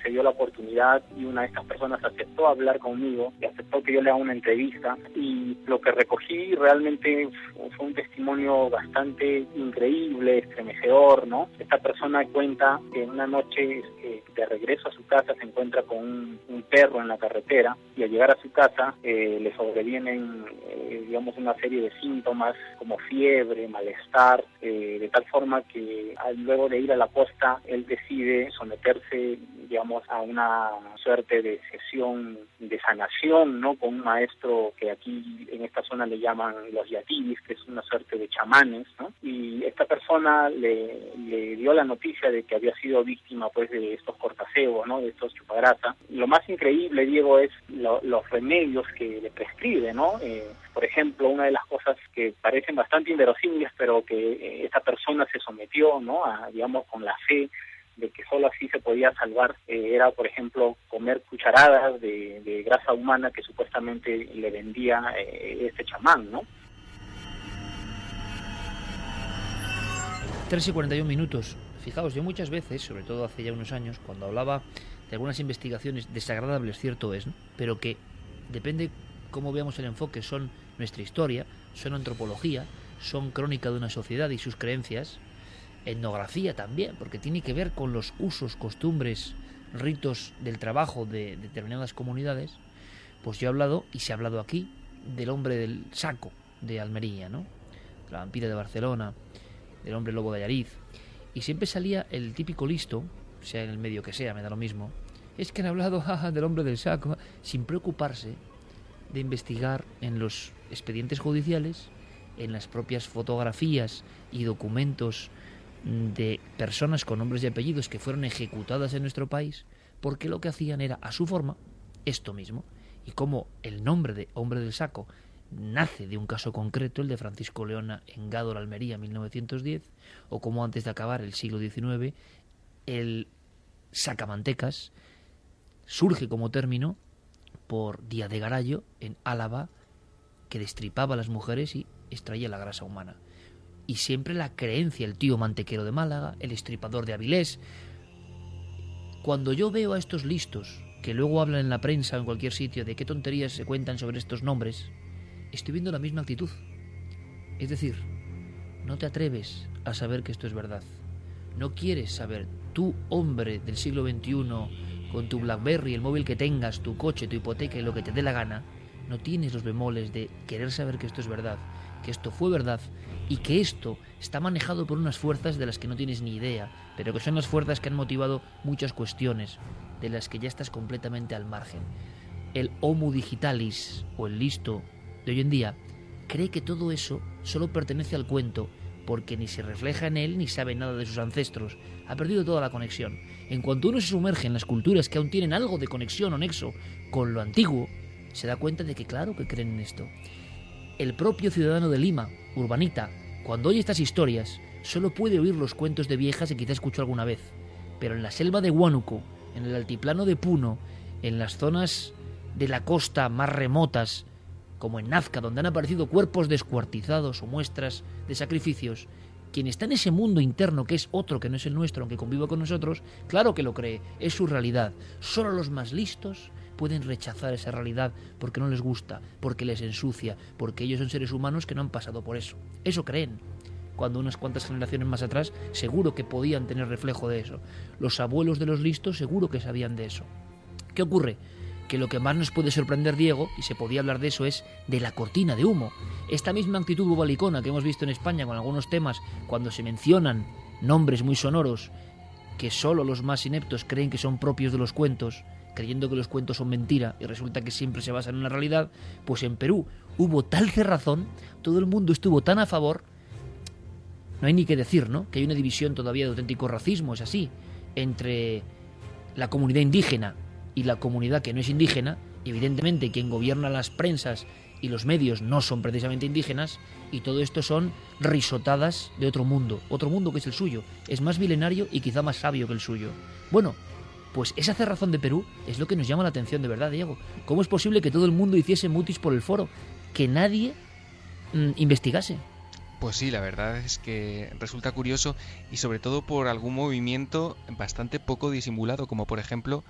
se dio la oportunidad y una de estas personas aceptó hablar conmigo y aceptó que yo le haga una entrevista y lo que recogí realmente fue un testimonio bastante increíble, estremecedor, ¿no? Esta persona cuenta que una noche eh, de regreso a su casa se encuentra con un, un, perro en la carretera y al llegar a su casa eh, le sobrevienen, eh, digamos, una serie de síntomas como fiebre, malestar, eh, de tal forma que luego de ir a la posta él decide someterse, digamos, a una suerte de sesión de sanación, ¿no? Con un maestro que aquí en esta zona le llaman los yatibis, que es una suerte de chamanes, ¿no? Y esta persona le, le dio la noticia de que había sido víctima, pues, de estos cortaseos, ¿no? De estos chupagrasa. Lo más increíble, Diego, es lo, los remedios que le prescribe, ¿no? Eh, por ejemplo, una de las cosas que parecen bastante inverosímiles, pero que eh, esta persona se sometió, ¿no? A, digamos, con la fe de que solo así se podía salvar eh, era, por ejemplo, comer cucharadas de, grasa humana que supuestamente le vendía eh, este chamán, ¿no?
3 y 41 minutos. Fijaos, yo muchas veces, sobre todo hace ya unos años, cuando hablaba de algunas investigaciones desagradables, cierto es, pero que depende cómo veamos el enfoque, son nuestra historia, son antropología, son crónica de una sociedad y sus creencias, etnografía también, porque tiene que ver con los usos, costumbres, ritos del trabajo de determinadas comunidades, pues yo he hablado, y se ha hablado aquí, del hombre del saco de Almería, ¿no? La vampira de Barcelona, del hombre lobo de Ayariz, y siempre salía el típico listo, sea en el medio que sea, me da lo mismo, es que han hablado del hombre del saco, sin preocuparse de investigar en los expedientes judiciales, en las propias fotografías y documentos de personas con nombres y apellidos que fueron ejecutadas en nuestro país, porque lo que hacían era, a su forma, esto mismo. Y como el nombre de hombre del saco nace de un caso concreto, el de Francisco Leona en Gádor, Almería, 1910, o como antes de acabar el siglo XIX, el sacamantecas surge como término por Día de Garallo, en Álava, que destripaba a las mujeres y extraía la grasa humana. Y siempre la creencia, el tío mantequero de Málaga, el estripador de Avilés. Cuando yo veo a estos listos, que luego hablan en la prensa o en cualquier sitio de qué tonterías se cuentan sobre estos nombres, estoy viendo la misma actitud. Es decir, no te atreves a saber que esto es verdad. No quieres saber, tú hombre del siglo XXI, con tu Blackberry, el móvil que tengas, tu coche, tu hipoteca y lo que te dé la gana, no tienes los bemoles de querer saber que esto es verdad, que esto fue verdad y que esto está manejado por unas fuerzas de las que no tienes ni idea, pero que son las fuerzas que han motivado muchas cuestiones, de las que ya estás completamente al margen. El Homo digitalis, o el listo de hoy en día, cree que todo eso solo pertenece al cuento, porque ni se refleja en él ni sabe nada de sus ancestros. Ha perdido toda la conexión. En cuanto uno se sumerge en las culturas que aún tienen algo de conexión o nexo con lo antiguo, se da cuenta de que claro que creen en esto. El propio ciudadano de Lima, urbanita, cuando oye estas historias, solo puede oír los cuentos de viejas que quizá escuchó alguna vez. Pero en la selva de Huánuco, en el altiplano de Puno, en las zonas de la costa más remotas, como en Nazca, donde han aparecido cuerpos descuartizados o muestras de sacrificios, quien está en ese mundo interno que es otro que no es el nuestro, aunque conviva con nosotros, claro que lo cree, es su realidad. Solo los más listos pueden rechazar esa realidad porque no les gusta, porque les ensucia, porque ellos son seres humanos que no han pasado por eso. Eso creen. Cuando unas cuantas generaciones más atrás seguro que podían tener reflejo de eso. Los abuelos de los listos seguro que sabían de eso. ¿Qué ocurre? que lo que más nos puede sorprender, Diego, y se podía hablar de eso, es de la cortina de humo. Esta misma actitud bobalicona que hemos visto en España con algunos temas, cuando se mencionan nombres muy sonoros que solo los más ineptos creen que son propios de los cuentos, creyendo que los cuentos son mentira y resulta que siempre se basan en una realidad, pues en Perú hubo tal cerrazón, todo el mundo estuvo tan a favor, no hay ni que decir, ¿no? Que hay una división todavía de auténtico racismo, es así, entre la comunidad indígena y la comunidad que no es indígena, evidentemente quien gobierna las prensas y los medios no son precisamente indígenas, y todo esto son risotadas de otro mundo, otro mundo que es el suyo, es más milenario y quizá más sabio que el suyo. Bueno, pues esa cerrazón de Perú es lo que nos llama la atención de verdad, Diego. ¿Cómo es posible que todo el mundo hiciese mutis por el foro? Que nadie mm, investigase.
Pues sí, la verdad es que resulta curioso y sobre todo por algún movimiento bastante poco disimulado, como por ejemplo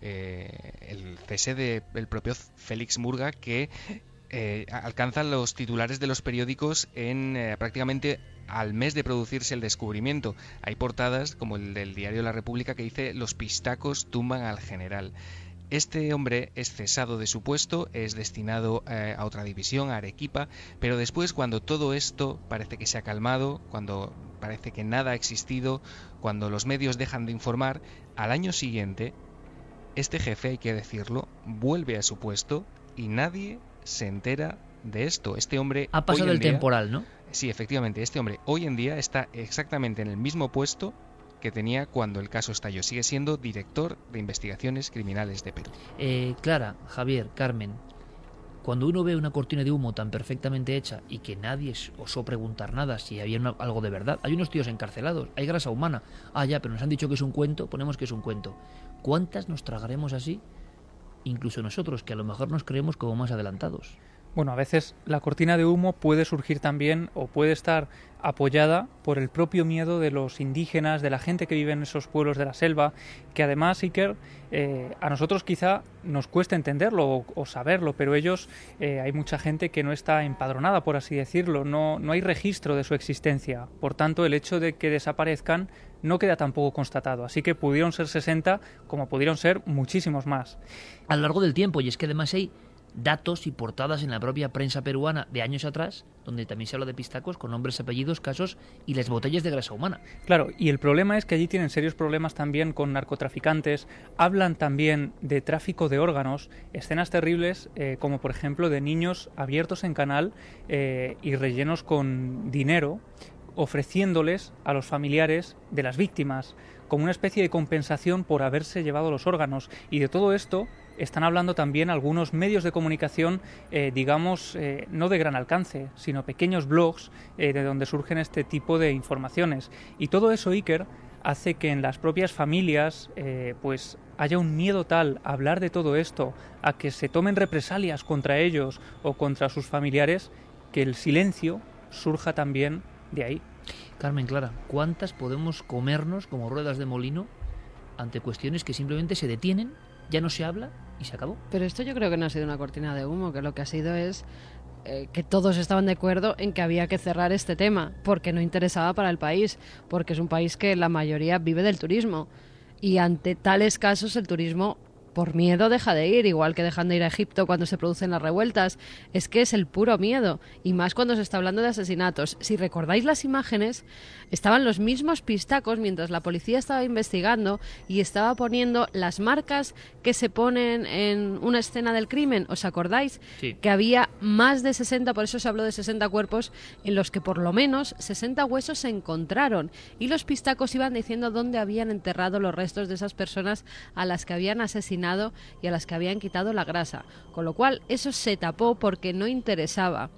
eh, el cese del propio Félix Murga que eh, alcanza los titulares de los periódicos en eh, prácticamente al mes de producirse el descubrimiento. Hay portadas como el del diario La República que dice los pistacos tumban al general. Este hombre es cesado de su puesto, es destinado a otra división, a Arequipa, pero después cuando todo esto parece que se ha calmado, cuando parece que nada ha existido, cuando los medios dejan de informar, al año siguiente este jefe, hay que decirlo, vuelve a su puesto y nadie se entera de esto. Este hombre...
Ha pasado el temporal, ¿no?
Sí, efectivamente. Este hombre hoy en día está exactamente en el mismo puesto que tenía cuando el caso estalló. Sigue siendo director de investigaciones criminales de Perú.
Eh, Clara, Javier, Carmen, cuando uno ve una cortina de humo tan perfectamente hecha y que nadie osó preguntar nada si había algo de verdad, hay unos tíos encarcelados, hay grasa humana. Ah, ya, pero nos han dicho que es un cuento, ponemos que es un cuento. ¿Cuántas nos tragaremos así? Incluso nosotros, que a lo mejor nos creemos como más adelantados.
Bueno, a veces la cortina de humo puede surgir también o puede estar apoyada por el propio miedo de los indígenas, de la gente que vive en esos pueblos de la selva, que además, Iker, eh, a nosotros quizá nos cuesta entenderlo o, saberlo, pero ellos, eh, hay mucha gente que no está empadronada, por así decirlo, no, no hay registro de su existencia. Por tanto, el hecho de que desaparezcan no queda tampoco constatado. Así que pudieron ser 60 como pudieron ser muchísimos más.
A lo largo del tiempo, y es que además hay datos y portadas en la propia prensa peruana de años atrás, donde también se habla de pistacos con nombres, apellidos, casos y las botellas de grasa humana.
Claro, y el problema es que allí tienen serios problemas también con narcotraficantes, hablan también de tráfico de órganos, escenas terribles eh, como por ejemplo de niños abiertos en canal eh, y rellenos con dinero ofreciéndoles a los familiares de las víctimas como una especie de compensación por haberse llevado los órganos. Y de todo esto están hablando también algunos medios de comunicación, eh, digamos, eh, no de gran alcance, sino pequeños blogs eh, de donde surgen este tipo de informaciones. Y todo eso, Iker, hace que en las propias familias pues haya un miedo tal a hablar de todo esto, a que se tomen represalias contra ellos o contra sus familiares, que el silencio surja también de ahí.
Carmen Clara, ¿cuántas podemos comernos como ruedas de molino ante cuestiones que simplemente se detienen, ya no se habla y se acabó.
Pero esto yo creo que no ha sido una cortina de humo, que lo que ha sido es eh, que todos estaban de acuerdo en que había que cerrar este tema, porque no interesaba para el país, porque es un país que la mayoría vive del turismo. Y ante tales casos el turismo por miedo deja de ir, igual que dejan de ir a Egipto cuando se producen las revueltas. Es que es el puro miedo, y más cuando se está hablando de asesinatos. Si recordáis las imágenes, estaban los mismos pistacos mientras la policía estaba investigando y estaba poniendo las marcas que se ponen en una escena del crimen. ¿Os acordáis? Que había más de 60, por eso se habló de 60 cuerpos, en los que por lo menos 60 huesos se encontraron. Y los pistacos iban diciendo dónde habían enterrado los restos de esas personas a las que habían asesinado y a las que habían quitado la grasa, con lo cual eso se tapó porque no interesaba.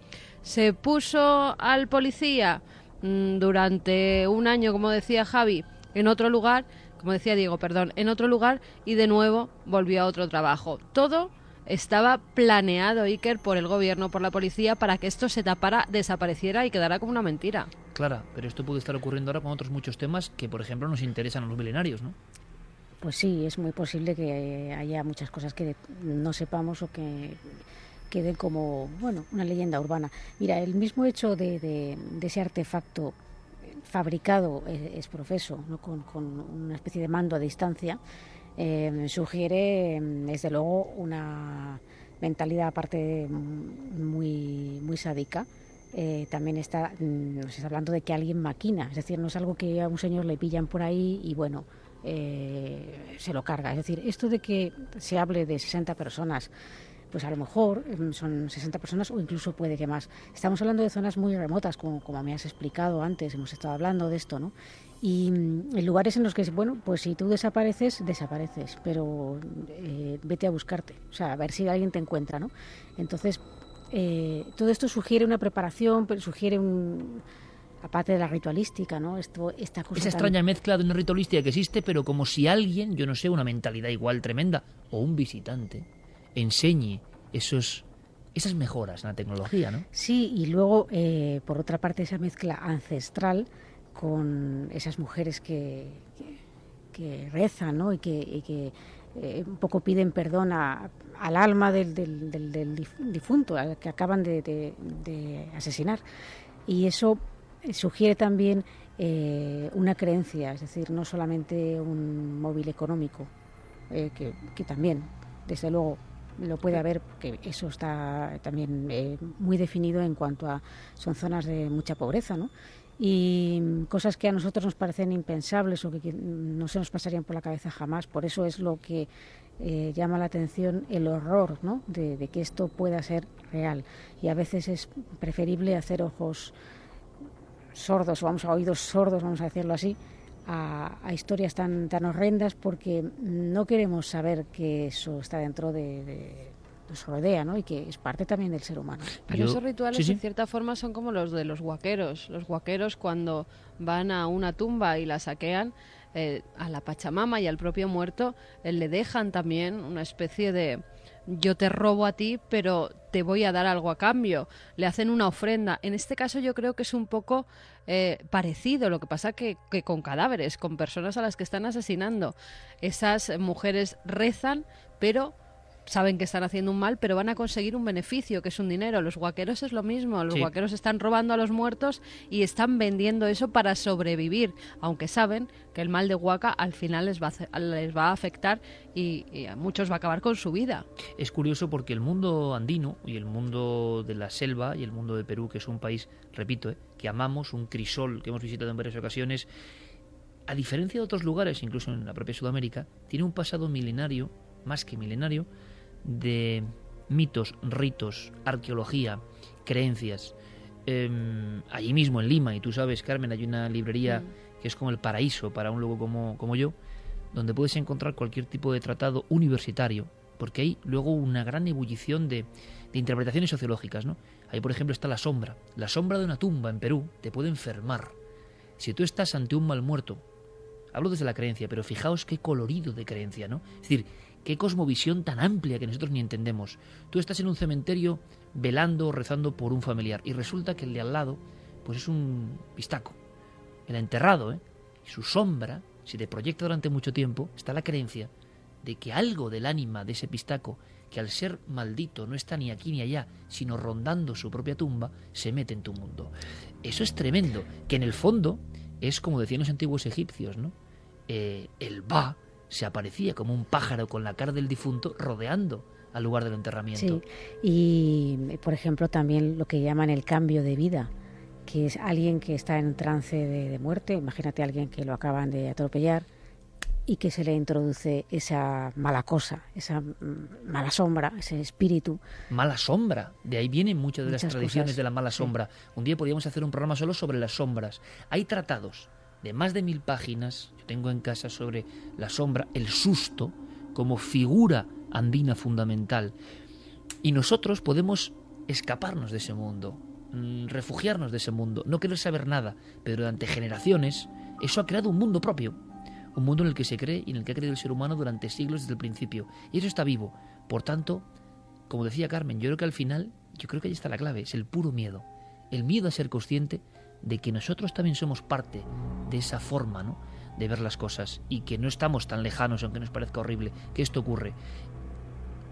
Se puso al policía mm, durante un año, como decía Javi, en otro lugar, como decía Diego, perdón, en otro lugar y de nuevo volvió a otro trabajo. Todo estaba planeado, Iker, por el gobierno, por la policía, para que esto se tapara, desapareciera y quedara como una mentira.
Claro, pero esto puede estar ocurriendo ahora con otros muchos temas que, por ejemplo, nos interesan a los milenarios, ¿no?
Pues sí, es muy posible que haya muchas cosas que no sepamos o que queden como, bueno, una leyenda urbana. Mira, el mismo hecho de, ese artefacto fabricado es, profeso, ¿no? con, una especie de mando a distancia, eh, sugiere, desde luego, una mentalidad aparte muy, muy sádica. Eh, también está, mm, nos está hablando de que alguien maquina, es decir, no es algo que a un señor le pillan por ahí y bueno, eh, se lo carga. Es decir, esto de que se hable de 60 personas, pues a lo mejor em, son 60 personas o incluso puede que más. Estamos hablando de zonas muy remotas, como, como me has explicado antes, hemos estado hablando de esto, ¿no? Y mm, en lugares en los que, bueno, pues si tú desapareces, desapareces, pero eh, vete a buscarte, o sea, a ver si alguien te encuentra, ¿no? Entonces, eh, todo esto sugiere una preparación, sugiere un aparte de la ritualística, ¿no? Esto, esta cosa
Esa extraña mezcla de una ritualística que existe, pero como si alguien, yo no sé, una mentalidad igual tremenda, o un visitante, enseñe esos, esas mejoras en la tecnología, ¿no?
Sí, y luego, eh, por otra parte, esa mezcla ancestral con esas mujeres que, que, rezan, ¿no? Y que, eh, un poco piden perdón al alma del, del, difunto, al que acaban de, de asesinar. Y eso sugiere también eh, una creencia, es decir, no solamente un móvil económico, eh, que, también, desde luego, lo puede haber, porque eso está también eh, muy definido en cuanto a son zonas de mucha pobreza, ¿no? Y cosas que a nosotros nos parecen impensables o que, no se nos pasarían por la cabeza jamás. Por eso es lo que llama la atención el horror ¿no? de, de, que esto pueda ser real. Y a veces es preferible hacer ojos sordos, vamos a oídos sordos, vamos a decirlo así, a, historias tan, tan horrendas porque no queremos saber que eso está dentro de, nos rodea, ¿no? Y que es parte también del ser humano.
Pero esos rituales, en cierta forma, son como los de los guaqueros. Los guaqueros, cuando van a una tumba y la saquean, eh, a la Pachamama y al propio muerto, eh, le dejan también una especie de yo te robo a ti, pero te voy a dar algo a cambio. Le hacen una ofrenda. En este caso yo creo que es un poco eh, parecido, lo que pasa que, que con cadáveres, con personas a las que están asesinando. Esas mujeres rezan, pero saben que están haciendo un mal, pero van a conseguir un beneficio, que es un dinero. Los guaqueros es lo mismo. Los guaqueros están robando a los muertos y están vendiendo eso para sobrevivir, aunque saben que el mal de Huaca al final les va a, les va a afectar y, a muchos va a acabar con su vida.
Es curioso porque el mundo andino y el mundo de la selva y el mundo de Perú, que es un país, repito, eh, que amamos, un crisol que hemos visitado en varias ocasiones, a diferencia de otros lugares, incluso en la propia Sudamérica, tiene un pasado milenario, más que milenario, de mitos, ritos, arqueología, creencias. Em, allí mismo en Lima, y tú sabes, Carmen, hay una librería mm. que es como el paraíso para un loco como, como yo, donde puedes encontrar cualquier tipo de tratado universitario, porque hay luego una gran ebullición de, de interpretaciones sociológicas. ¿no? Ahí, por ejemplo, está la sombra. La sombra de una tumba en Perú te puede enfermar. Si tú estás ante un mal muerto, hablo desde la creencia, pero fijaos qué colorido de creencia, ¿no? Es decir, Qué cosmovisión tan amplia que nosotros ni entendemos. Tú estás en un cementerio velando o rezando por un familiar y resulta que el de al lado pues es un pistaco, el enterrado, ¿eh? Y su sombra, si te proyecta durante mucho tiempo, está la creencia de que algo del ánima de ese pistaco, que al ser maldito no está ni aquí ni allá, sino rondando su propia tumba, se mete en tu mundo. Eso es tremendo, que en el fondo es como decían los antiguos egipcios, ¿no? Eh, el Ba se aparecía como un pájaro con la cara del difunto rodeando al lugar del enterramiento.
Sí, y por ejemplo también lo que llaman el cambio de vida, que es alguien que está en trance de, muerte, imagínate a alguien que lo acaban de atropellar y que se le introduce esa mala cosa, esa mm, mala sombra, ese espíritu.
Mala sombra, de ahí vienen muchas de las tradiciones de la mala sombra. Un día podríamos hacer un programa solo sobre las sombras. Hay tratados de más de mil páginas, yo tengo en casa sobre la sombra, el susto, como figura andina fundamental. Y nosotros podemos escaparnos de ese mundo, mm, refugiarnos de ese mundo, no querer saber nada, pero durante generaciones eso ha creado un mundo propio, un mundo en el que se cree y en el que ha creído el ser humano durante siglos desde el principio. Y eso está vivo. Por tanto, como decía Carmen, yo creo que al final, yo creo que ahí está la clave, es el puro miedo. El miedo a ser consciente de que nosotros también somos parte de esa forma ¿no? de ver las cosas y que no estamos tan lejanos, aunque nos parezca horrible, que esto ocurre.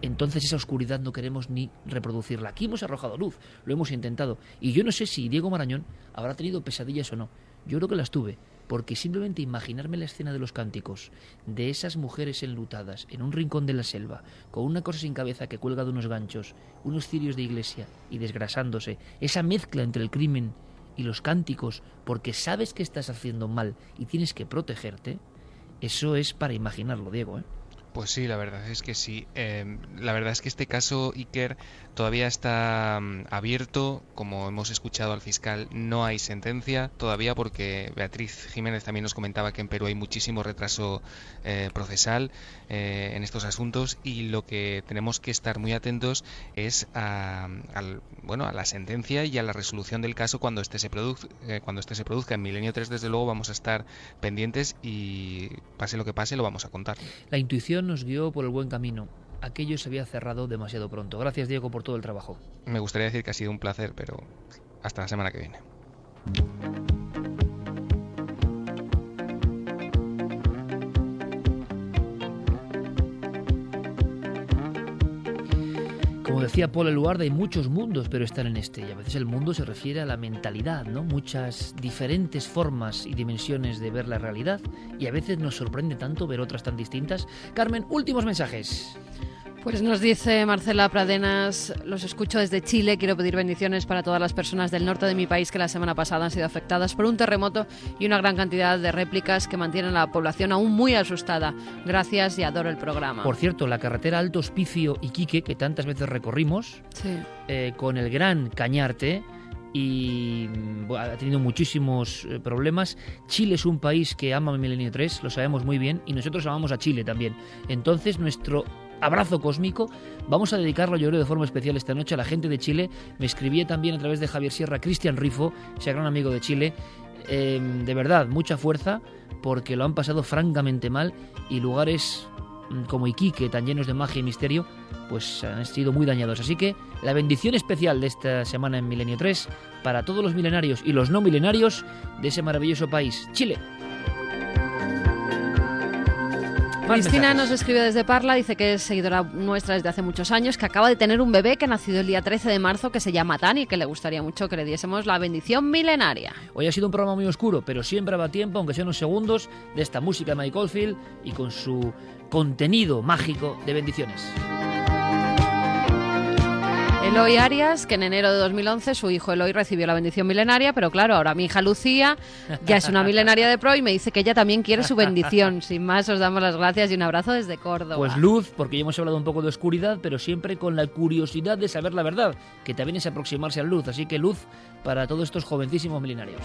Entonces esa oscuridad no queremos ni reproducirla. Aquí hemos arrojado luz, lo hemos intentado. Y yo no sé si Diego Marañón habrá tenido pesadillas o no. Yo creo que las tuve, porque simplemente imaginarme la escena de los cánticos, de esas mujeres enlutadas en un rincón de la selva, con una cosa sin cabeza que cuelga de unos ganchos, unos cirios de iglesia y desgrasándose, esa mezcla entre el crimen y los cánticos porque sabes que estás haciendo mal y tienes que protegerte, eso es para imaginarlo, Diego. ¿eh?
Pues sí, la verdad es que sí. Em, la verdad es que este caso, Iker, todavía está mm, abierto. Como hemos escuchado al fiscal, no hay sentencia todavía porque Beatriz Jiménez también nos comentaba que en Perú hay muchísimo retraso eh, procesal eh, en estos asuntos y lo que tenemos que estar muy atentos es a, bueno, a la sentencia y a la resolución del caso cuando este se, produzca, eh, cuando este se produzca. En Milenio 3, desde luego, vamos a estar pendientes y pase lo que pase, lo vamos a contar.
La intuición nos guió por el buen camino. Aquello se había cerrado demasiado pronto. Gracias Diego por todo el trabajo.
Me gustaría decir que ha sido un placer, pero hasta la semana que viene.
Como decía Paul Eluard, hay muchos mundos, pero están en este. Y a veces el mundo se refiere a la mentalidad, ¿no? Muchas diferentes formas y dimensiones de ver la realidad. Y a veces nos sorprende tanto ver otras tan distintas. Carmen, últimos mensajes.
Pues nos dice Marcela Pradenas, los escucho desde Chile, quiero pedir bendiciones para todas las personas del norte de mi país que la semana pasada han sido afectadas por un terremoto y una gran cantidad de réplicas que mantienen a la población aún muy asustada. Gracias y adoro el programa.
Por cierto, la carretera Alto Hospicio Iquique, que tantas veces recorrimos, eh, con el gran Cañarte, y ha tenido muchísimos eh, problemas. Chile es un país que ama Milenio 3, lo sabemos muy bien, y nosotros amamos a Chile también. Entonces, nuestro abrazo cósmico. Vamos a dedicarlo, yo creo, de forma especial esta noche a la gente de Chile. Me escribía también a través de Javier Sierra Cristian Rifo, ese gran amigo de Chile. Em, de verdad, mucha fuerza, porque lo han pasado francamente mal y lugares mm, como Iquique, tan llenos de magia y misterio, pues han sido muy dañados. Así que la bendición especial de esta semana en Milenio 3 para todos los milenarios y los no milenarios de ese maravilloso país, Chile.
Cristina nos escribe desde Parla, dice que es seguidora nuestra desde hace muchos años, que acaba de tener un bebé que ha nacido el día 13 de marzo que se llama Tani y que le gustaría mucho que le diésemos la bendición milenaria.
Hoy ha sido un programa muy oscuro, pero siempre va tiempo, aunque sean unos segundos, de esta música de Mike Oldfield y con su contenido mágico de bendiciones.
Eloy Arias, que en enero de 2011 su hijo Eloy recibió la bendición milenaria, pero claro, ahora mi hija Lucía ya es una milenaria de pro y me dice que ella también quiere su bendición. Sin más, os damos las gracias y un abrazo desde Córdoba.
Pues luz, porque ya hemos hablado un poco de oscuridad, pero siempre con la curiosidad de saber la verdad, que también es aproximarse a la luz. Así que luz para todos estos jovencísimos milenarios.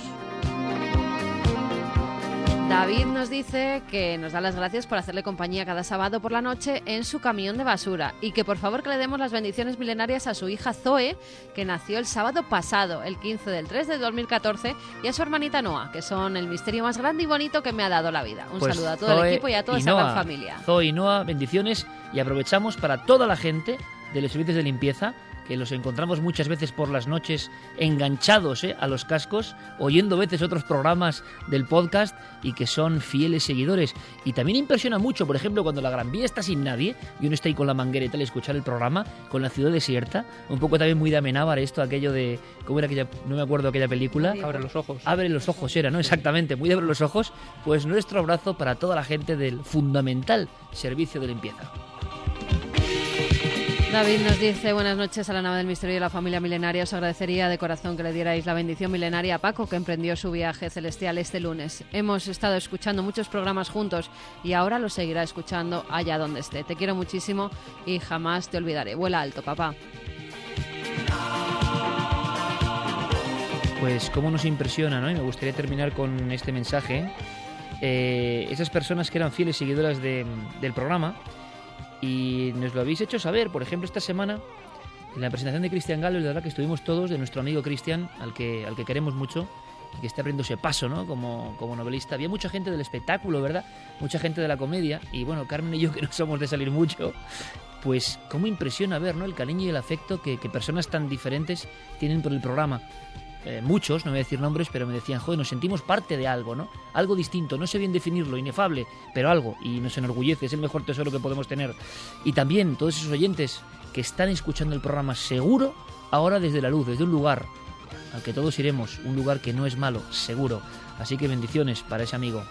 David nos dice que nos da las gracias por hacerle compañía cada sábado por la noche en su camión de basura y que por favor que le demos las bendiciones milenarias a su hija Zoe, que nació el sábado pasado, el 15 del 3 de 2014, y a su hermanita Noah, que son el misterio más grande y bonito que me ha dado la vida. Un
Pues
saludo a todo el
Zoe
equipo y a toda
y
esa gran familia.
Zoe y Noa, bendiciones y aprovechamos para toda la gente de los servicios de limpieza que los encontramos muchas veces por las noches enganchados ¿eh? a los cascos, oyendo veces otros programas del podcast y que son fieles seguidores. Y también impresiona mucho, por ejemplo, cuando la Gran Vía está sin nadie y uno está ahí con la manguera y tal, escuchar el programa con la ciudad desierta. Un poco también muy de Amenábar esto, aquello de. ¿Cómo era aquella.? No me acuerdo aquella película.
Abre los ojos.
Abre los ojos era, ¿no? Exactamente, muy de abre los ojos. Pues nuestro abrazo para toda la gente del fundamental servicio de limpieza.
David nos dice buenas noches a la nave del misterio y la familia milenaria. Os agradecería de corazón que le dierais la bendición milenaria a Paco, que emprendió su viaje celestial este lunes. Hemos estado escuchando muchos programas juntos y ahora lo seguirá escuchando allá donde esté. Te quiero muchísimo y jamás te olvidaré. Vuela alto, papá.
Pues cómo nos impresiona, ¿no? Y me gustaría terminar con este mensaje. Eh, esas personas que eran fieles seguidoras de- del programa y nos lo habéis hecho saber. Por ejemplo, esta semana, en la presentación de Cristian Galo, la verdad que estuvimos todos, de nuestro amigo Cristian, al que, al que queremos mucho y que está abriéndose paso, ¿no? Como, como novelista. Había mucha gente del espectáculo, ¿verdad? Mucha gente de la comedia. Y bueno, Carmen y yo, que no somos de salir mucho, pues cómo impresiona ver, ¿no? El cariño y el afecto que, que personas tan diferentes tienen por el programa. Eh, muchos, no voy a decir nombres, pero me decían, joder, nos sentimos parte de algo, ¿no? Algo distinto, no sé bien definirlo, inefable, pero algo, y nos enorgullece, es el mejor tesoro que podemos tener. Y también todos esos oyentes que están escuchando el programa seguro, ahora desde la luz, desde un lugar al que todos iremos, un lugar que no es malo, seguro. Así que bendiciones para ese amigo.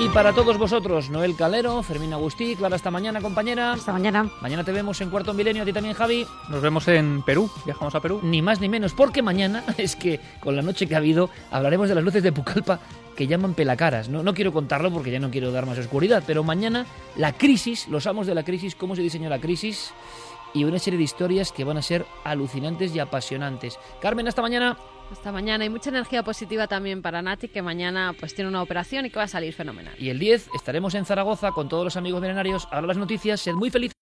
Y para todos vosotros, Noel Calero, Fermín Agustí, Clara, hasta mañana, compañera.
Hasta mañana.
Mañana te vemos en Cuarto Milenio, a ti también, Javi.
Nos vemos en Perú. Viajamos a Perú.
Ni más ni menos, porque mañana es que con la noche que ha habido hablaremos de las luces de Pucallpa que llaman pelacaras. No, no quiero contarlo porque ya no quiero dar más oscuridad, pero mañana la crisis, los amos de la crisis, cómo se diseñó la crisis y una serie de historias que van a ser alucinantes y apasionantes. Carmen, hasta mañana.
Hasta mañana. Y mucha energía positiva también para Nati, que mañana pues tiene una operación y que va a salir fenomenal.
Y el 10 estaremos en Zaragoza con todos los amigos milenarios. Ahora las noticias, sed muy felices.